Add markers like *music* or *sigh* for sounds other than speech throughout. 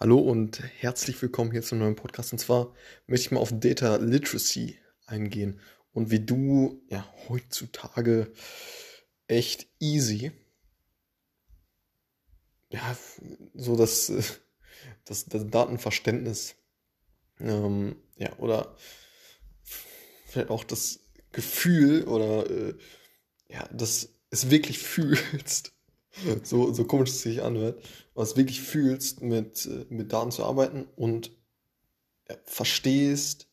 Hallo und herzlich willkommen hier zum neuen Podcast. Und zwar möchte ich mal auf Data Literacy eingehen und wie du ja heutzutage echt easy ja so das, *laughs* das, das Datenverständnis ähm, ja oder vielleicht auch das Gefühl oder äh, ja, dass es wirklich *laughs* fühlst so, so komisch es sich anhört, was wirklich fühlst, mit, äh, mit Daten zu arbeiten und verstehst,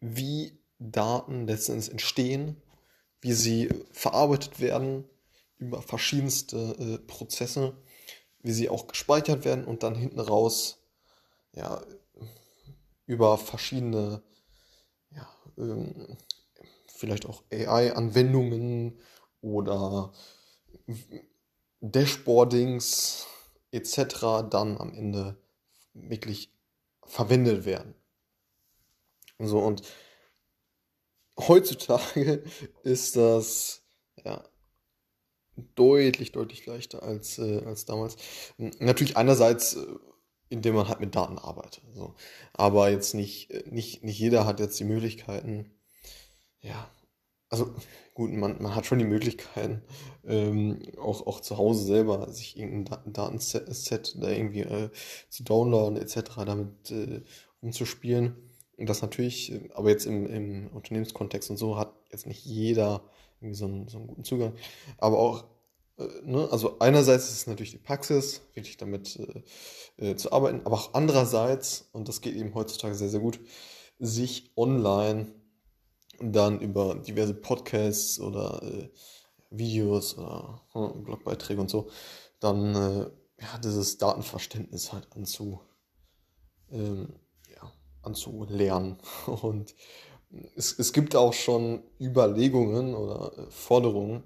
wie Daten letztendlich entstehen, wie sie verarbeitet werden über verschiedenste äh, Prozesse, wie sie auch gespeichert werden und dann hinten raus ja, über verschiedene, ja, ähm, vielleicht auch AI-Anwendungen oder Dashboardings etc. dann am Ende wirklich verwendet werden. So und heutzutage *laughs* ist das ja deutlich, deutlich leichter als, äh, als damals. Natürlich einerseits, äh, indem man halt mit Daten arbeitet. So. Aber jetzt nicht, äh, nicht, nicht jeder hat jetzt die Möglichkeiten, ja, also gut, man, man hat schon die Möglichkeiten, ähm, auch, auch zu Hause selber sich irgendein Datenset da irgendwie äh, zu downloaden etc., damit äh, umzuspielen. Und das natürlich, äh, aber jetzt im, im Unternehmenskontext und so hat jetzt nicht jeder irgendwie so einen, so einen guten Zugang. Aber auch, äh, ne, also einerseits ist es natürlich die Praxis, wirklich damit äh, äh, zu arbeiten, aber auch andererseits, und das geht eben heutzutage sehr, sehr gut, sich online dann über diverse Podcasts oder äh, Videos oder äh, Blogbeiträge und so, dann äh, ja, dieses Datenverständnis halt anzu, ähm, ja, anzulernen. *laughs* Und es, es gibt auch schon Überlegungen oder äh, Forderungen,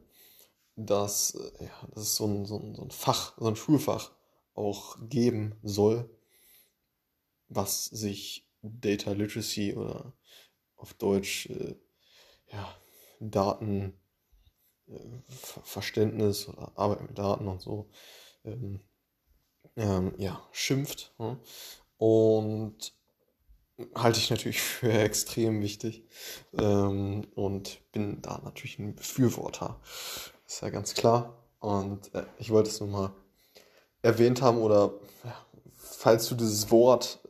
dass, äh, ja, dass es so ein, so, ein, so ein Fach, so ein Schulfach auch geben soll, was sich Data Literacy oder auf Deutsch äh, ja, Datenverständnis äh, oder Arbeit mit Daten und so ähm, ähm, ja, schimpft. Ne? Und halte ich natürlich *laughs* für extrem wichtig ähm, und bin da natürlich ein Befürworter. Ist ja ganz klar. Und äh, ich wollte es nur mal erwähnt haben oder ja, falls du dieses Wort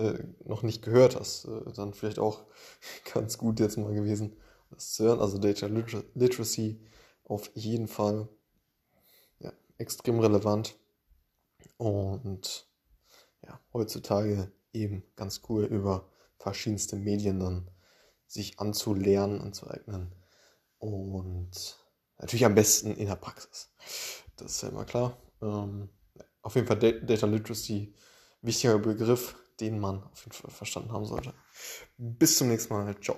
äh, noch nicht gehört hast, äh, dann vielleicht auch *laughs* ganz gut jetzt mal gewesen, das zu hören. Also Data Literacy auf jeden Fall ja, extrem relevant und ja, heutzutage eben ganz cool über verschiedenste Medien dann sich anzulernen, anzueignen und natürlich am besten in der Praxis. Das ist ja immer klar. Ähm, auf jeden Fall Data Literacy, wichtiger Begriff, den man auf jeden Fall verstanden haben sollte. Bis zum nächsten Mal. Ciao.